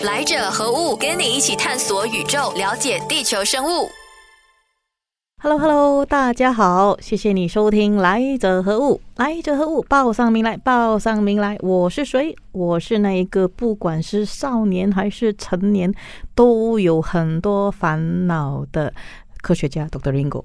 来者何物？跟你一起探索宇宙，了解地球生物。Hello Hello，大家好，谢谢你收听《来者何物》，来者何物，报上名来，报上名来。我是谁？我是那一个不管是少年还是成年，都有很多烦恼的科学家 Dr. Ringo。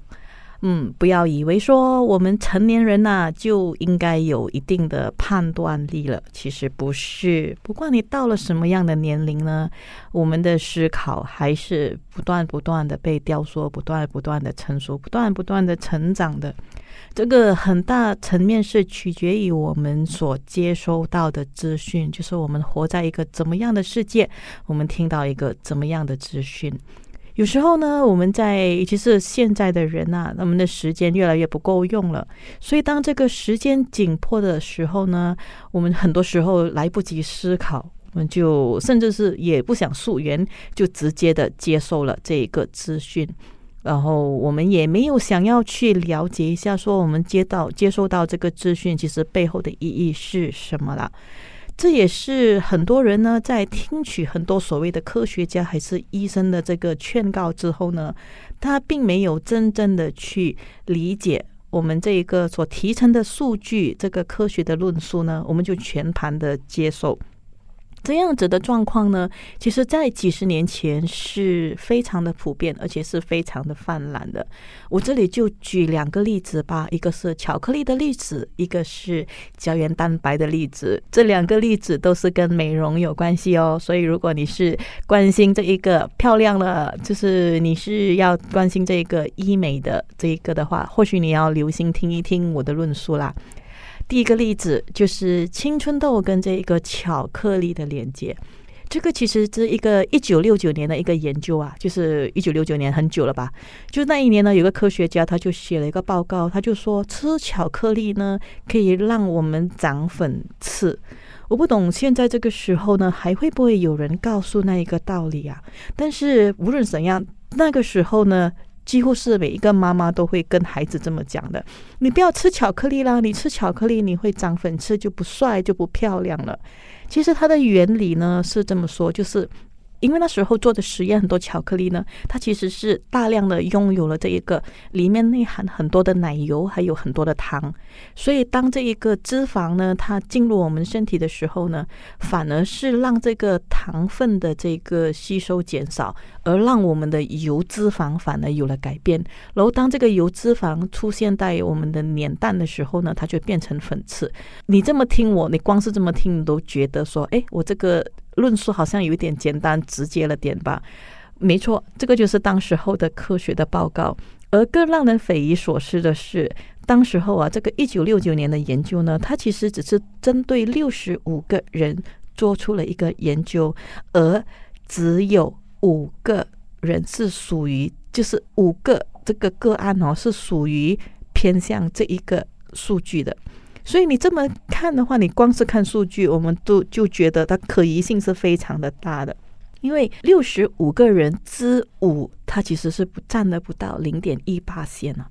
嗯，不要以为说我们成年人呐就应该有一定的判断力了，其实不是。不管你到了什么样的年龄呢，我们的思考还是不断不断的被雕塑，不断不断的成熟，不断不断的成长的。这个很大层面是取决于我们所接收到的资讯，就是我们活在一个怎么样的世界，我们听到一个怎么样的资讯。有时候呢，我们在其实现在的人呐，我们的时间越来越不够用了，所以当这个时间紧迫的时候呢，我们很多时候来不及思考，我们就甚至是也不想溯源，就直接的接受了这个资讯，然后我们也没有想要去了解一下，说我们接到接收到这个资讯，其实背后的意义是什么了。这也是很多人呢，在听取很多所谓的科学家还是医生的这个劝告之后呢，他并没有真正的去理解我们这一个所提成的数据，这个科学的论述呢，我们就全盘的接受。这样子的状况呢，其实，在几十年前是非常的普遍，而且是非常的泛滥的。我这里就举两个例子吧，一个是巧克力的例子，一个是胶原蛋白的例子。这两个例子都是跟美容有关系哦。所以，如果你是关心这一个漂亮的，就是你是要关心这一个医美的这一个的话，或许你要留心听一听我的论述啦。第一个例子就是青春痘跟这一个巧克力的连接，这个其实是一个一九六九年的一个研究啊，就是一九六九年很久了吧？就那一年呢，有个科学家他就写了一个报告，他就说吃巧克力呢可以让我们长粉刺。我不懂现在这个时候呢，还会不会有人告诉那一个道理啊？但是无论怎样，那个时候呢。几乎是每一个妈妈都会跟孩子这么讲的：你不要吃巧克力啦，你吃巧克力你会长粉刺，就不帅就不漂亮了。其实它的原理呢是这么说，就是。因为那时候做的实验，很多巧克力呢，它其实是大量的拥有了这一个里面内含很多的奶油，还有很多的糖，所以当这一个脂肪呢，它进入我们身体的时候呢，反而是让这个糖分的这个吸收减少，而让我们的油脂肪反而有了改变。然后当这个油脂肪出现在我们的脸蛋的时候呢，它就变成粉刺。你这么听我，你光是这么听，你都觉得说，哎，我这个。论述好像有点简单直接了点吧？没错，这个就是当时候的科学的报告。而更让人匪夷所思的是，当时候啊，这个一九六九年的研究呢，它其实只是针对六十五个人做出了一个研究，而只有五个人是属于，就是五个这个个案哦，是属于偏向这一个数据的。所以你这么看的话，你光是看数据，我们都就觉得它可疑性是非常的大的。因为六十五个人之五，它其实是不占的不到零点一八线啊。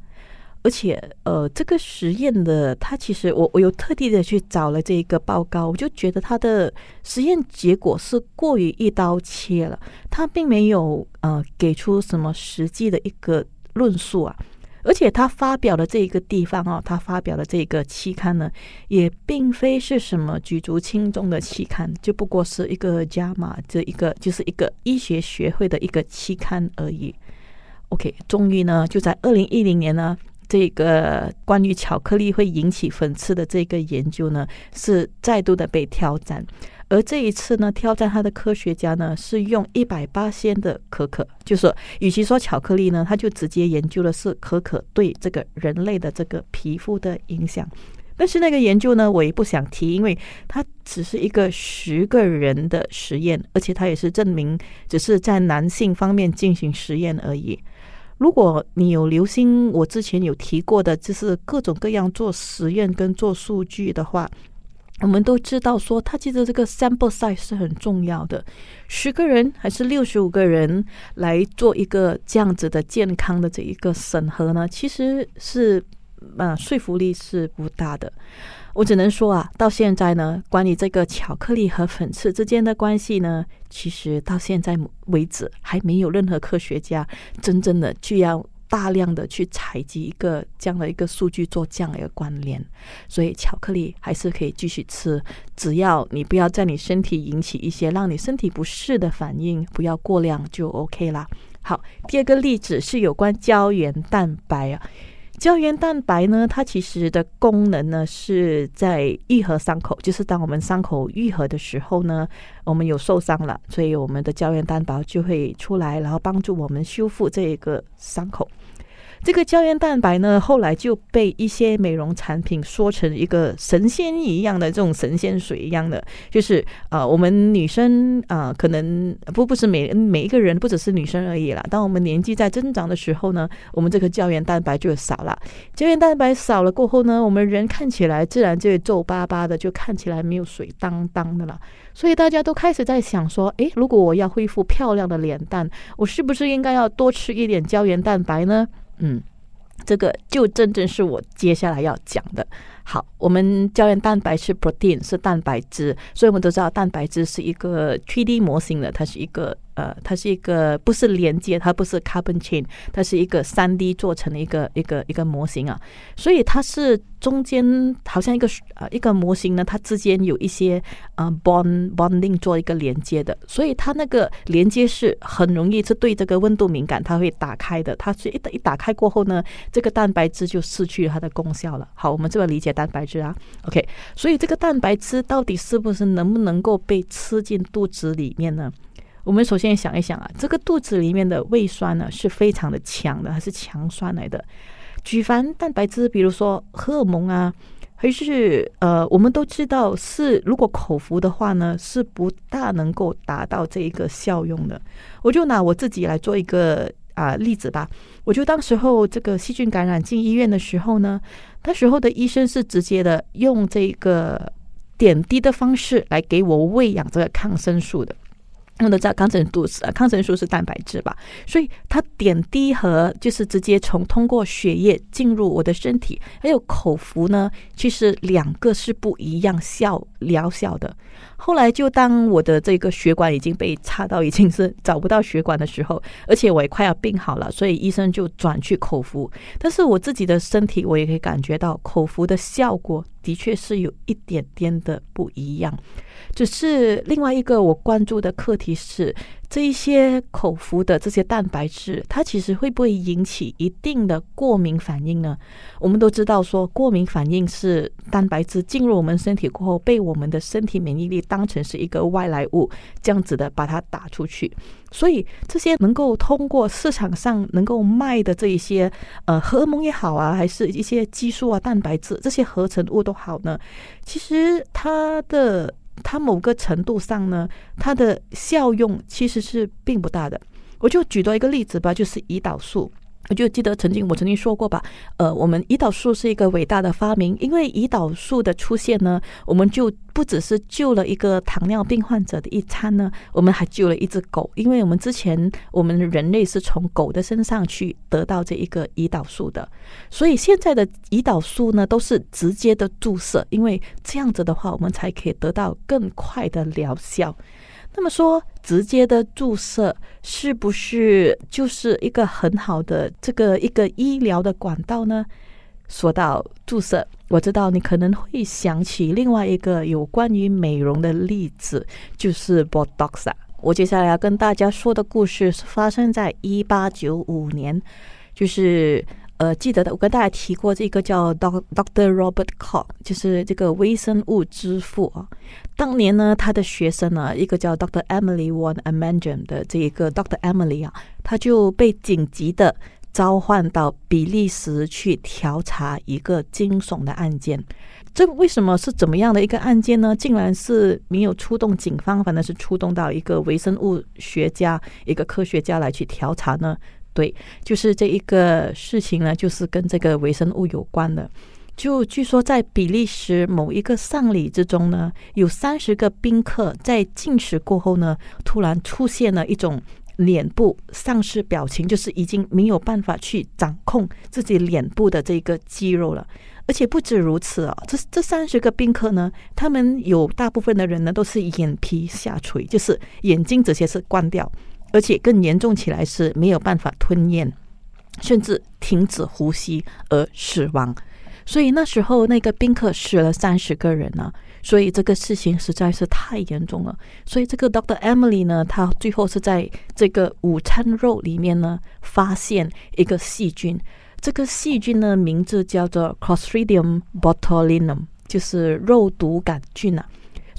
而且，呃，这个实验的它其实我我有特地的去找了这一个报告，我就觉得它的实验结果是过于一刀切了，它并没有呃给出什么实际的一个论述啊。而且他发表的这一个地方哦，他发表的这个期刊呢，也并非是什么举足轻重的期刊，就不过是一个加码这一个，就是一个医学学会的一个期刊而已。OK，终于呢，就在二零一零年呢，这个关于巧克力会引起粉刺的这个研究呢，是再度的被挑战。而这一次呢，挑战他的科学家呢是用一百八仙的可可，就是与其说巧克力呢，他就直接研究的是可可对这个人类的这个皮肤的影响。但是那个研究呢，我也不想提，因为它只是一个十个人的实验，而且它也是证明只是在男性方面进行实验而已。如果你有留心我之前有提过的，就是各种各样做实验跟做数据的话。我们都知道，说他其实这个 sample size 是很重要的，十个人还是六十五个人来做一个这样子的健康的这一个审核呢？其实是，啊，说服力是不大的。我只能说啊，到现在呢，关于这个巧克力和粉刺之间的关系呢，其实到现在为止还没有任何科学家真正的去要大量的去采集一个这样的一个数据做这样的一个关联。所以巧克力还是可以继续吃，只要你不要在你身体引起一些让你身体不适的反应，不要过量就 OK 啦。好，第二个例子是有关胶原蛋白啊。胶原蛋白呢，它其实的功能呢是在愈合伤口，就是当我们伤口愈合的时候呢，我们有受伤了，所以我们的胶原蛋白就会出来，然后帮助我们修复这一个伤口。这个胶原蛋白呢，后来就被一些美容产品说成一个神仙一样的这种神仙水一样的，就是呃，我们女生啊，可能不不是每每一个人，不只是女生而已啦。当我们年纪在增长的时候呢，我们这个胶原蛋白就少了。胶原蛋白少了过后呢，我们人看起来自然就会皱巴巴的，就看起来没有水当当的了。所以大家都开始在想说，诶，如果我要恢复漂亮的脸蛋，我是不是应该要多吃一点胶原蛋白呢？嗯，这个就真正是我接下来要讲的。好，我们胶原蛋白是 protein，是蛋白质，所以我们都知道蛋白质是一个 3D 模型的，它是一个。呃，它是一个不是连接，它不是 carbon chain，它是一个三 D 做成的一个一个一个模型啊，所以它是中间好像一个呃一个模型呢，它之间有一些呃 bond bonding 做一个连接的，所以它那个连接是很容易是对这个温度敏感，它会打开的，它是一一打开过后呢，这个蛋白质就失去它的功效了。好，我们这么理解蛋白质啊，OK，所以这个蛋白质到底是不是能不能够被吃进肚子里面呢？我们首先想一想啊，这个肚子里面的胃酸呢是非常的强的，还是强酸来的？举凡蛋白质，比如说荷尔蒙啊，还是呃，我们都知道是如果口服的话呢，是不大能够达到这一个效用的。我就拿我自己来做一个啊例子吧。我就当时候这个细菌感染进医院的时候呢，那时候的医生是直接的用这个点滴的方式来给我喂养这个抗生素的。我们都知道抗生素是抗生素是蛋白质吧，所以它点滴和就是直接从通过血液进入我的身体，还有口服呢，其实两个是不一样效疗效的。后来就当我的这个血管已经被插到已经是找不到血管的时候，而且我也快要病好了，所以医生就转去口服。但是我自己的身体，我也可以感觉到口服的效果的确是有一点点的不一样。只是另外一个我关注的课题是。这一些口服的这些蛋白质，它其实会不会引起一定的过敏反应呢？我们都知道说，过敏反应是蛋白质进入我们身体过后，被我们的身体免疫力当成是一个外来物，这样子的把它打出去。所以这些能够通过市场上能够卖的这一些呃荷尔蒙也好啊，还是一些激素啊、蛋白质这些合成物都好呢，其实它的。它某个程度上呢，它的效用其实是并不大的。我就举多一个例子吧，就是胰岛素。我就记得曾经我曾经说过吧，呃，我们胰岛素是一个伟大的发明，因为胰岛素的出现呢，我们就不只是救了一个糖尿病患者的一餐呢，我们还救了一只狗，因为我们之前我们人类是从狗的身上去得到这一个胰岛素的，所以现在的胰岛素呢都是直接的注射，因为这样子的话，我们才可以得到更快的疗效。那么说，直接的注射是不是就是一个很好的这个一个医疗的管道呢？说到注射，我知道你可能会想起另外一个有关于美容的例子，就是 Botox。我接下来要跟大家说的故事是发生在一八九五年，就是。呃，记得的，我跟大家提过这个叫 Doctor Robert Koch，就是这个微生物之父啊。当年呢，他的学生呢，一个叫 Dr. Emily Van Amangem 的这一个 Dr. Emily 啊，他就被紧急的召唤到比利时去调查一个惊悚的案件。这为什么是怎么样的一个案件呢？竟然是没有出动警方，反正是出动到一个微生物学家、一个科学家来去调查呢？对，就是这一个事情呢，就是跟这个微生物有关的。就据说在比利时某一个丧礼之中呢，有三十个宾客在进食过后呢，突然出现了一种脸部丧失表情，就是已经没有办法去掌控自己脸部的这个肌肉了。而且不止如此啊，这这三十个宾客呢，他们有大部分的人呢都是眼皮下垂，就是眼睛这些是关掉，而且更严重起来是没有办法吞咽，甚至停止呼吸而死亡。所以那时候那个宾客死了三十个人呢。所以这个事情实在是太严重了。所以这个 Doctor Emily 呢，他最后是在这个午餐肉里面呢，发现一个细菌。这个细菌呢，名字叫做 Clostridium botulinum，就是肉毒杆菌啊。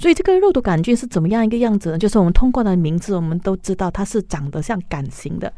所以这个肉毒杆菌是怎么样一个样子呢？就是我们通过它的名字，我们都知道它是长得像杆形的。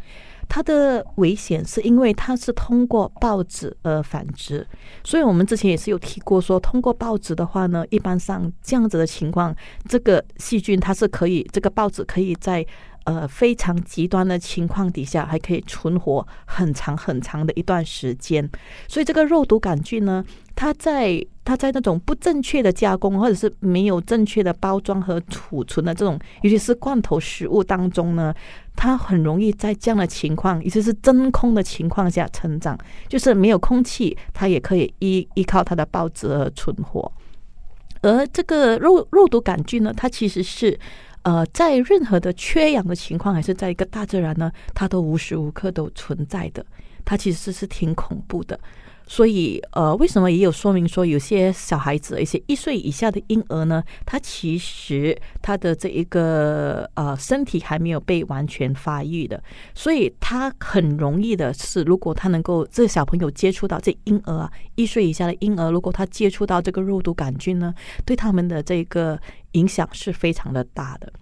它的危险是因为它是通过报纸而繁殖，所以我们之前也是有提过说，通过报纸的话呢，一般上这样子的情况，这个细菌它是可以，这个报纸可以在。呃，非常极端的情况底下，还可以存活很长很长的一段时间。所以这个肉毒杆菌呢，它在它在那种不正确的加工，或者是没有正确的包装和储存的这种，尤其是罐头食物当中呢，它很容易在这样的情况，尤其是真空的情况下成长，就是没有空气，它也可以依依靠它的孢子而存活。而这个肉肉毒杆菌呢，它其实是。呃，在任何的缺氧的情况，还是在一个大自然呢，它都无时无刻都存在的。它其实是挺恐怖的。所以，呃，为什么也有说明说，有些小孩子，一些一岁以下的婴儿呢，他其实他的这一个呃身体还没有被完全发育的，所以他很容易的是，如果他能够这小朋友接触到这婴儿啊，一岁以下的婴儿，如果他接触到这个肉毒杆菌呢，对他们的这个影响是非常的大的。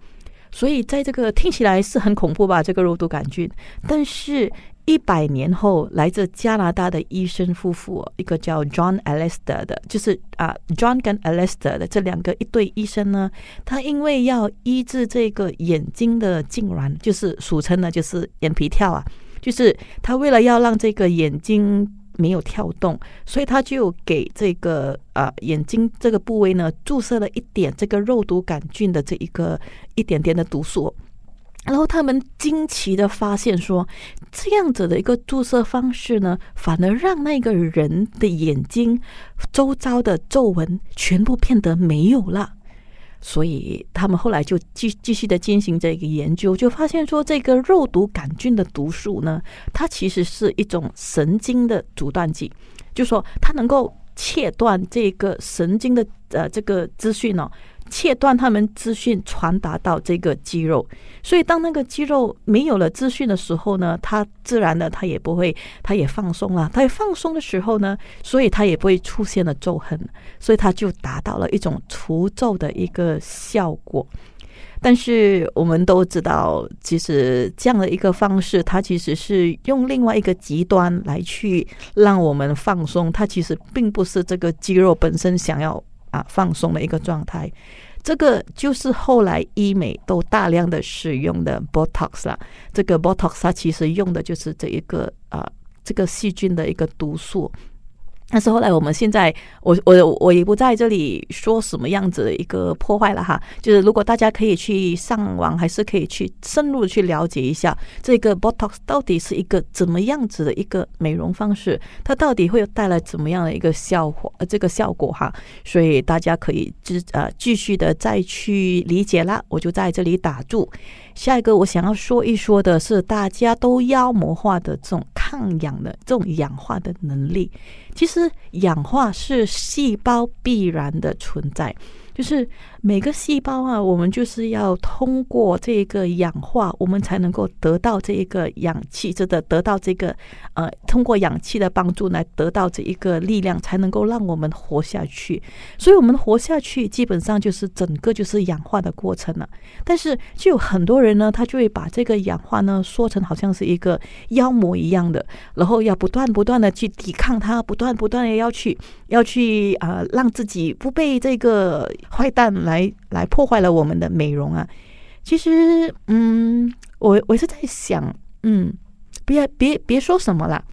所以，在这个听起来是很恐怖吧？这个肉毒杆菌，但是。一百年后，来自加拿大的医生夫妇，一个叫 John Alister 的，就是啊，John 跟 Alister 的这两个一对医生呢，他因为要医治这个眼睛的痉挛，就是俗称的，就是眼皮跳啊，就是他为了要让这个眼睛没有跳动，所以他就给这个啊眼睛这个部位呢注射了一点这个肉毒杆菌的这一个一点点的毒素。然后他们惊奇的发现说，这样子的一个注射方式呢，反而让那个人的眼睛周遭的皱纹全部变得没有了。所以他们后来就继继续的进行这个研究，就发现说，这个肉毒杆菌的毒素呢，它其实是一种神经的阻断剂，就说它能够切断这个神经的呃这个资讯呢。切断他们资讯传达到这个肌肉，所以当那个肌肉没有了资讯的时候呢，它自然的它也不会，它也放松了。它放松的时候呢，所以它也不会出现了皱痕，所以它就达到了一种除皱的一个效果。但是我们都知道，其实这样的一个方式，它其实是用另外一个极端来去让我们放松，它其实并不是这个肌肉本身想要。啊，放松的一个状态，这个就是后来医美都大量的使用的 Botox 啦。这个 Botox 它其实用的就是这一个啊，这个细菌的一个毒素。但是后来，我们现在，我我我也不在这里说什么样子的一个破坏了哈。就是如果大家可以去上网，还是可以去深入去了解一下这个 Botox 到底是一个怎么样子的一个美容方式，它到底会带来怎么样的一个效果？呃，这个效果哈，所以大家可以继呃继续的再去理解啦。我就在这里打住。下一个我想要说一说的是，大家都妖魔化的这种抗氧的这种氧化的能力。其实氧化是细胞必然的存在。就是每个细胞啊，我们就是要通过这个氧化，我们才能够得到这一个氧气，这的得到这个呃，通过氧气的帮助来得到这一个力量，才能够让我们活下去。所以，我们活下去基本上就是整个就是氧化的过程了。但是，就有很多人呢，他就会把这个氧化呢说成好像是一个妖魔一样的，然后要不断不断的去抵抗它，不断不断的要去要去啊，让自己不被这个。坏蛋来来来破坏了我们的美容啊！其实，嗯，我我是在想，嗯，别别别说什么了。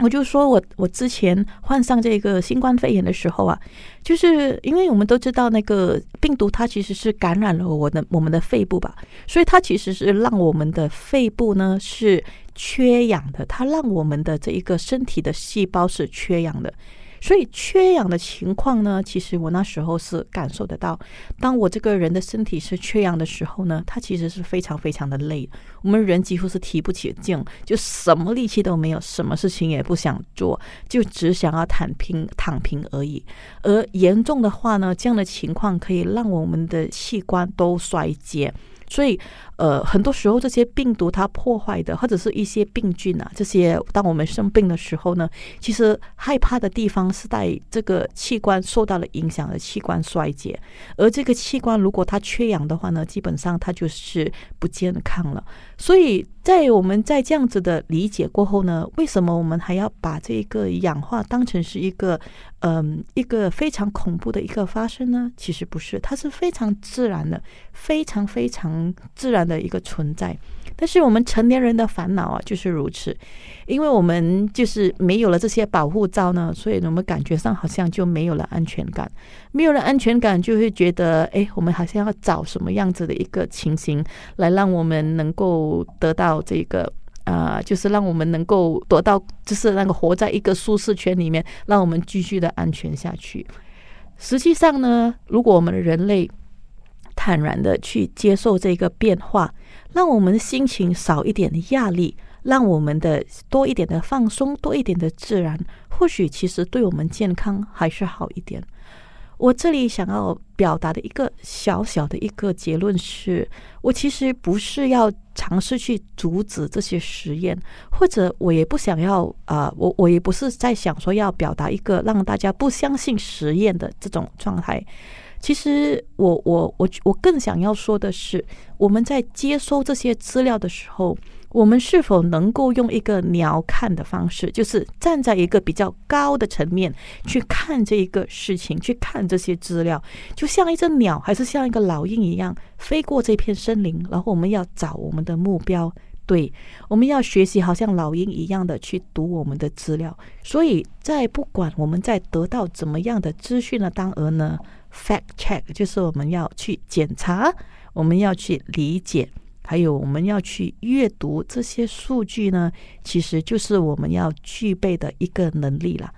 我就说我我之前患上这个新冠肺炎的时候啊，就是因为我们都知道那个病毒它其实是感染了我的我们的肺部吧，所以它其实是让我们的肺部呢是缺氧的，它让我们的这一个身体的细胞是缺氧的。所以缺氧的情况呢，其实我那时候是感受得到。当我这个人的身体是缺氧的时候呢，他其实是非常非常的累。我们人几乎是提不起劲，就什么力气都没有，什么事情也不想做，就只想要躺平躺平而已。而严重的话呢，这样的情况可以让我们的器官都衰竭。所以，呃，很多时候这些病毒它破坏的，或者是一些病菌啊，这些当我们生病的时候呢，其实害怕的地方是在这个器官受到了影响的器官衰竭，而这个器官如果它缺氧的话呢，基本上它就是不健康了。所以在我们在这样子的理解过后呢，为什么我们还要把这个氧化当成是一个嗯一个非常恐怖的一个发生呢？其实不是，它是非常自然的，非常非常自然的一个存在。但是我们成年人的烦恼啊，就是如此，因为我们就是没有了这些保护罩呢，所以我们感觉上好像就没有了安全感，没有了安全感，就会觉得，哎，我们好像要找什么样子的一个情形，来让我们能够得到这个，啊，就是让我们能够得到，就是那个活在一个舒适圈里面，让我们继续的安全下去。实际上呢，如果我们人类坦然的去接受这个变化。让我们的心情少一点的压力，让我们的多一点的放松，多一点的自然，或许其实对我们健康还是好一点。我这里想要表达的一个小小的一个结论是，我其实不是要尝试去阻止这些实验，或者我也不想要啊，我我也不是在想说要表达一个让大家不相信实验的这种状态。其实，我我我我更想要说的是，我们在接收这些资料的时候，我们是否能够用一个鸟瞰的方式，就是站在一个比较高的层面去看这一个事情，去看这些资料，就像一只鸟，还是像一个老鹰一样，飞过这片森林，然后我们要找我们的目标，对，我们要学习，好像老鹰一样的去读我们的资料。所以在不管我们在得到怎么样的资讯的当额呢？Fact check 就是我们要去检查，我们要去理解，还有我们要去阅读这些数据呢，其实就是我们要具备的一个能力了。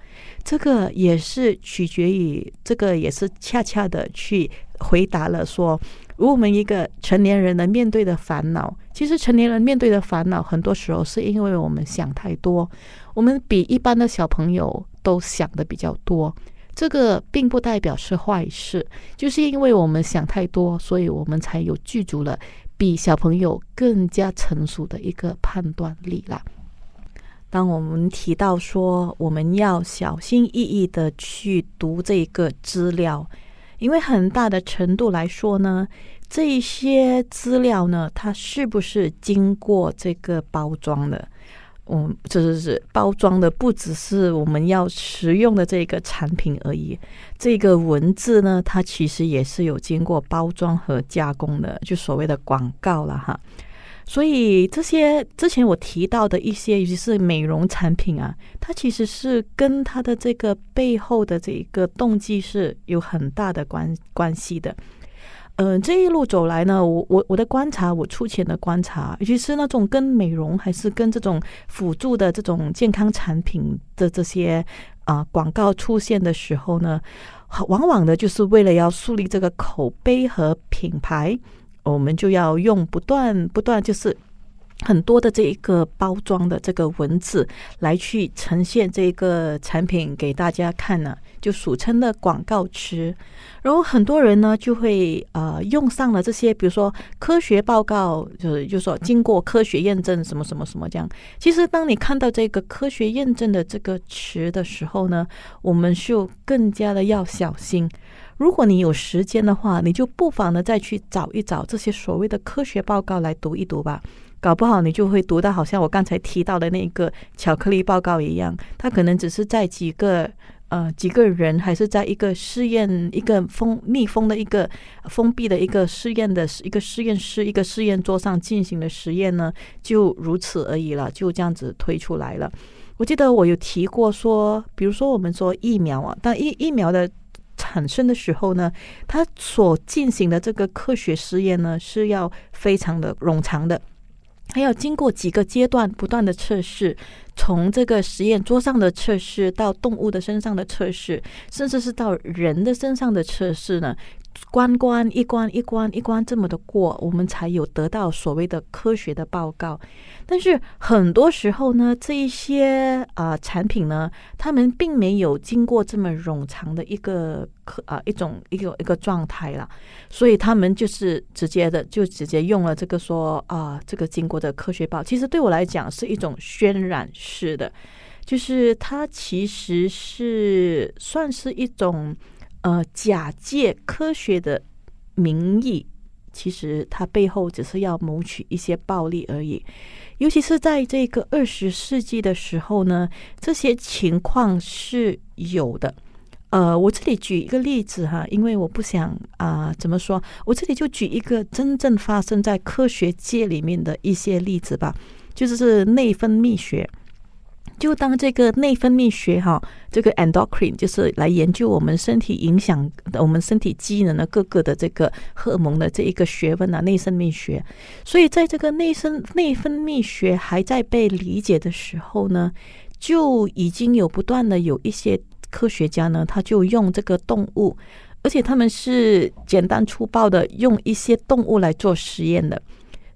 这个也是取决于，这个也是恰恰的去回答了说，如果我们一个成年人能面对的烦恼，其实成年人面对的烦恼，很多时候是因为我们想太多，我们比一般的小朋友都想的比较多。这个并不代表是坏事，就是因为我们想太多，所以我们才有具足了比小朋友更加成熟的一个判断力啦。当我们提到说我们要小心翼翼的去读这个资料，因为很大的程度来说呢，这些资料呢，它是不是经过这个包装的？嗯，这是是包装的，不只是我们要食用的这个产品而已。这个文字呢，它其实也是有经过包装和加工的，就所谓的广告了哈。所以这些之前我提到的一些，尤其是美容产品啊，它其实是跟它的这个背后的这一个动机是有很大的关关系的。嗯，这一路走来呢，我我我的观察，我粗浅的观察，尤其是那种跟美容还是跟这种辅助的这种健康产品的这些啊广告出现的时候呢，往往呢就是为了要树立这个口碑和品牌，我们就要用不断不断就是很多的这一个包装的这个文字来去呈现这个产品给大家看呢。就俗称的广告词，然后很多人呢就会呃用上了这些，比如说科学报告，就是就说经过科学验证什么什么什么这样。其实当你看到这个科学验证的这个词的时候呢，我们就更加的要小心。如果你有时间的话，你就不妨呢再去找一找这些所谓的科学报告来读一读吧。搞不好你就会读到好像我刚才提到的那个巧克力报告一样，它可能只是在几个。呃，几个人还是在一个试验、一个封密封的一个封闭的一个试验的一个实验室、一个试验桌上进行的实验呢，就如此而已了，就这样子推出来了。我记得我有提过说，比如说我们说疫苗啊，当疫疫苗的产生的时候呢，它所进行的这个科学实验呢，是要非常的冗长的。还要经过几个阶段不断的测试，从这个实验桌上的测试到动物的身上的测试，甚至是到人的身上的测试呢。关关一关一关一关这么的过，我们才有得到所谓的科学的报告。但是很多时候呢，这一些啊产品呢，他们并没有经过这么冗长的一个科啊一种一个一个状态了，所以他们就是直接的就直接用了这个说啊这个经过的科学报。其实对我来讲是一种渲染式的，就是它其实是算是一种。呃，假借科学的名义，其实它背后只是要谋取一些暴利而已。尤其是在这个二十世纪的时候呢，这些情况是有的。呃，我这里举一个例子哈，因为我不想啊，怎么说？我这里就举一个真正发生在科学界里面的一些例子吧，就是内分泌学。就当这个内分泌学哈，这个 endocrine 就是来研究我们身体影响我们身体机能的各个的这个荷尔蒙的这一个学问啊，内分泌学。所以在这个内生内分泌学还在被理解的时候呢，就已经有不断的有一些科学家呢，他就用这个动物，而且他们是简单粗暴的用一些动物来做实验的，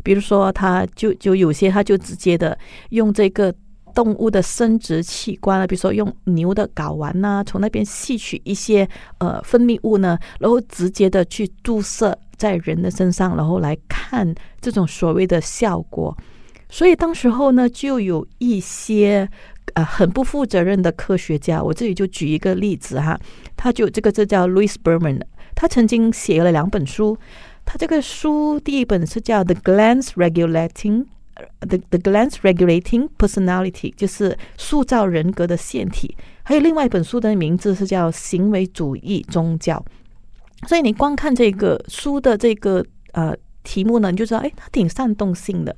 比如说他就就有些他就直接的用这个。动物的生殖器官啊，比如说用牛的睾丸呐，从那边吸取一些呃分泌物呢，然后直接的去注射在人的身上，然后来看这种所谓的效果。所以当时候呢，就有一些呃很不负责任的科学家，我这里就举一个例子哈，他就这个这叫 Louis Berman，他曾经写了两本书，他这个书第一本是叫 The Glands Regulating。The the glands regulating personality 就是塑造人格的腺体，还有另外一本书的名字是叫行为主义宗教。所以你光看这个书的这个呃题目呢，你就知道，哎，它挺煽动性的。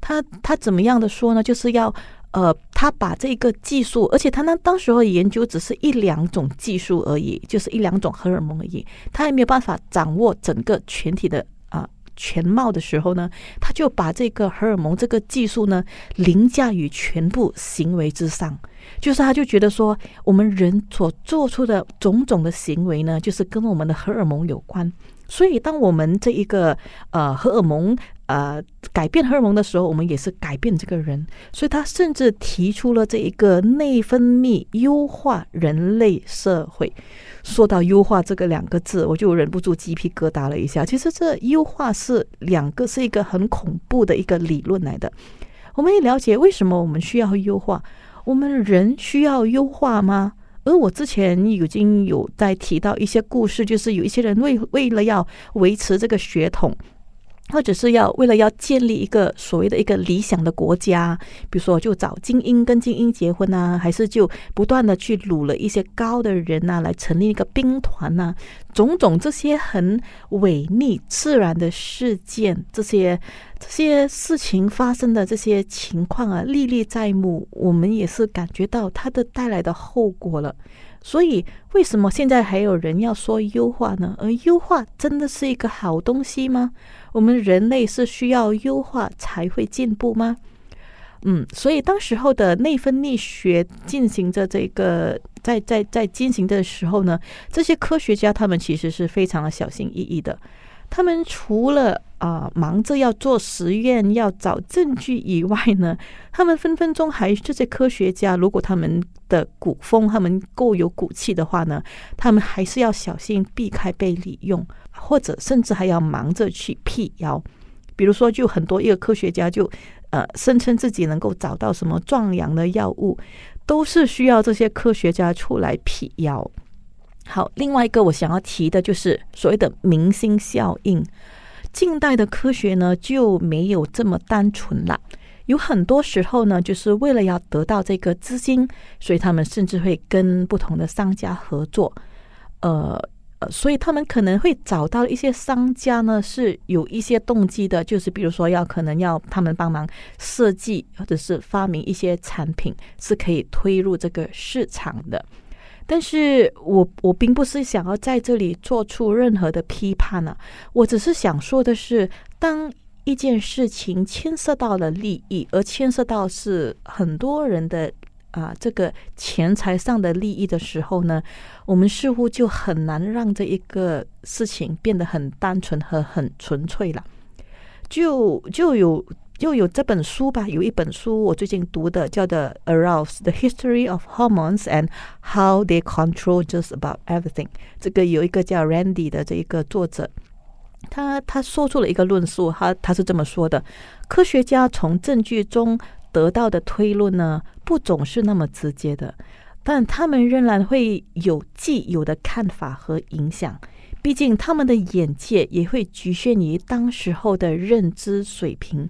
他他怎么样的说呢？就是要呃，他把这个技术，而且他那当时候研究只是一两种技术而已，就是一两种荷尔蒙而已，他还没有办法掌握整个全体的。全貌的时候呢，他就把这个荷尔蒙这个技术呢凌驾于全部行为之上，就是他就觉得说，我们人所做出的种种的行为呢，就是跟我们的荷尔蒙有关。所以，当我们这一个呃荷尔蒙呃改变荷尔蒙的时候，我们也是改变这个人。所以他甚至提出了这一个内分泌优化人类社会。说到优化这个两个字，我就忍不住鸡皮疙瘩了一下。其实这优化是两个，是一个很恐怖的一个理论来的。我们也了解为什么我们需要优化，我们人需要优化吗？而我之前已经有在提到一些故事，就是有一些人为为了要维持这个血统。或者是要为了要建立一个所谓的一个理想的国家，比如说就找精英跟精英结婚呐，还是就不断的去掳了一些高的人呐，来成立一个兵团呐，种种这些很违逆自然的事件，这些这些事情发生的这些情况啊，历历在目，我们也是感觉到它的带来的后果了。所以，为什么现在还有人要说优化呢？而优化真的是一个好东西吗？我们人类是需要优化才会进步吗？嗯，所以当时候的内分泌学进行着这个，在在在进行的时候呢，这些科学家他们其实是非常的小心翼翼的。他们除了啊忙着要做实验、要找证据以外呢，他们分分钟还这些科学家，如果他们的古风他们够有骨气的话呢，他们还是要小心避开被利用，或者甚至还要忙着去辟谣。比如说，就很多一个科学家就呃声称自己能够找到什么壮阳的药物，都是需要这些科学家出来辟谣。好，另外一个我想要提的就是所谓的明星效应。近代的科学呢就没有这么单纯了，有很多时候呢，就是为了要得到这个资金，所以他们甚至会跟不同的商家合作。呃，呃，所以他们可能会找到一些商家呢，是有一些动机的，就是比如说要可能要他们帮忙设计或者是发明一些产品，是可以推入这个市场的。但是我我并不是想要在这里做出任何的批判呢，我只是想说的是，当一件事情牵涉到了利益，而牵涉到是很多人的。啊，这个钱财上的利益的时候呢，我们似乎就很难让这一个事情变得很单纯和很纯粹了。就就有就有这本书吧，有一本书我最近读的，叫做《Arouse: The History of Hormones and How They Control Just About Everything》。这个有一个叫 Randy 的这一个作者，他他说出了一个论述，他他是这么说的：科学家从证据中。得到的推论呢，不总是那么直接的，但他们仍然会有既有的看法和影响。毕竟他们的眼界也会局限于当时候的认知水平。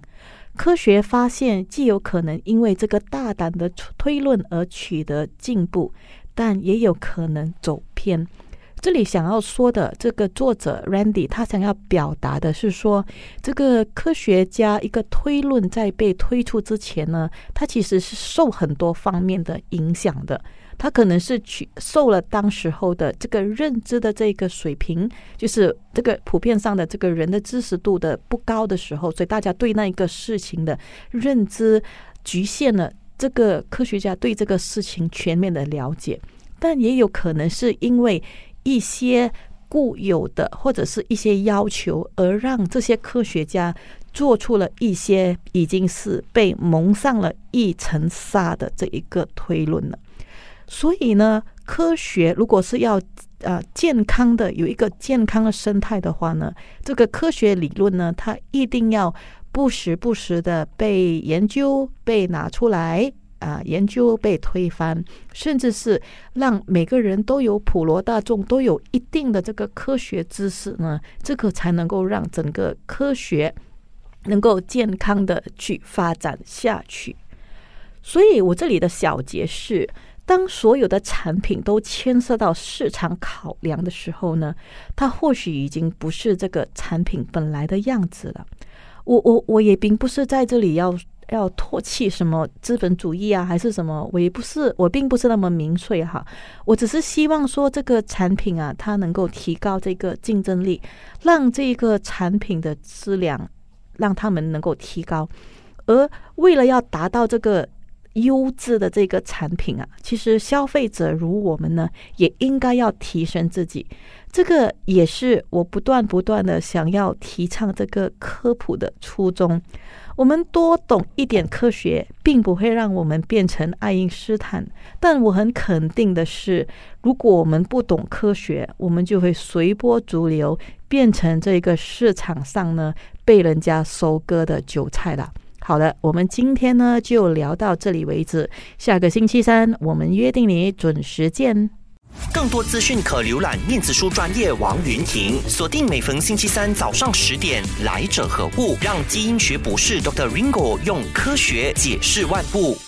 科学发现既有可能因为这个大胆的推论而取得进步，但也有可能走偏。这里想要说的这个作者 Randy，他想要表达的是说，这个科学家一个推论在被推出之前呢，他其实是受很多方面的影响的。他可能是取受了当时候的这个认知的这个水平，就是这个普遍上的这个人的知识度的不高的时候，所以大家对那一个事情的认知局限了这个科学家对这个事情全面的了解。但也有可能是因为。一些固有的或者是一些要求，而让这些科学家做出了一些已经是被蒙上了一层纱的这一个推论了。所以呢，科学如果是要呃健康的有一个健康的生态的话呢，这个科学理论呢，它一定要不时不时的被研究、被拿出来。啊，研究被推翻，甚至是让每个人都有普罗大众都有一定的这个科学知识呢，这个才能够让整个科学能够健康的去发展下去。所以我这里的小结是：当所有的产品都牵涉到市场考量的时候呢，它或许已经不是这个产品本来的样子了。我我我也并不是在这里要。要唾弃什么资本主义啊，还是什么？我也不是，我并不是那么明确哈。我只是希望说，这个产品啊，它能够提高这个竞争力，让这个产品的质量，让他们能够提高。而为了要达到这个优质的这个产品啊，其实消费者如我们呢，也应该要提升自己。这个也是我不断不断的想要提倡这个科普的初衷。我们多懂一点科学，并不会让我们变成爱因斯坦。但我很肯定的是，如果我们不懂科学，我们就会随波逐流，变成这个市场上呢被人家收割的韭菜了。好的，我们今天呢就聊到这里为止。下个星期三，我们约定你准时见。更多资讯可浏览面子书专业王云婷，锁定每逢星期三早上十点，来者何故？让基因学博士 Dr. Ringo 用科学解释万物。